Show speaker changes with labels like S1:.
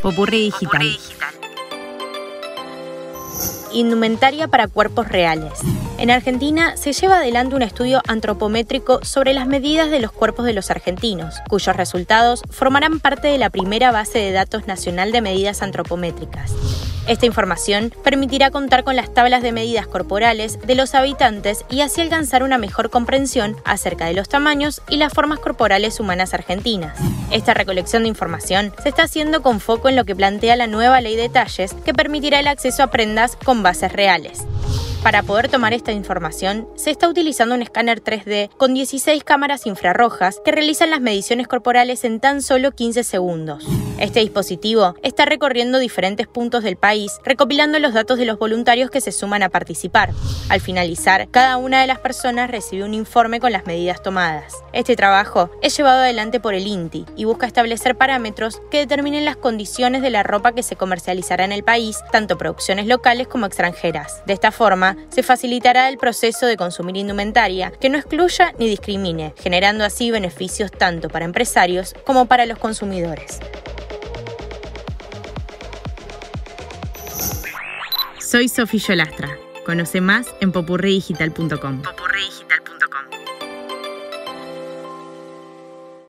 S1: Popurrí digital. Indumentaria para cuerpos reales. En Argentina se lleva adelante un estudio antropométrico sobre las medidas de los cuerpos de los argentinos, cuyos resultados formarán parte de la primera base de datos nacional de medidas antropométricas. Esta información permitirá contar con las tablas de medidas corporales de los habitantes y así alcanzar una mejor comprensión acerca de los tamaños y las formas corporales humanas argentinas. Esta recolección de información se está haciendo con foco en lo que plantea la nueva ley de talles que permitirá el acceso a prendas con bases reales. Para poder tomar esta información, se está utilizando un escáner 3D con 16 cámaras infrarrojas que realizan las mediciones corporales en tan solo 15 segundos. Este dispositivo está recorriendo diferentes puntos del país, recopilando los datos de los voluntarios que se suman a participar. Al finalizar, cada una de las personas recibe un informe con las medidas tomadas. Este trabajo es llevado adelante por el INTI y busca establecer parámetros que determinen las condiciones de la ropa que se comercializará en el país, tanto producciones locales como extranjeras. De esta forma, se facilitará el proceso de consumir indumentaria que no excluya ni discrimine, generando así beneficios tanto para empresarios como para los consumidores.
S2: Soy Sofía Yolastra. Conoce más en popurredigital.com.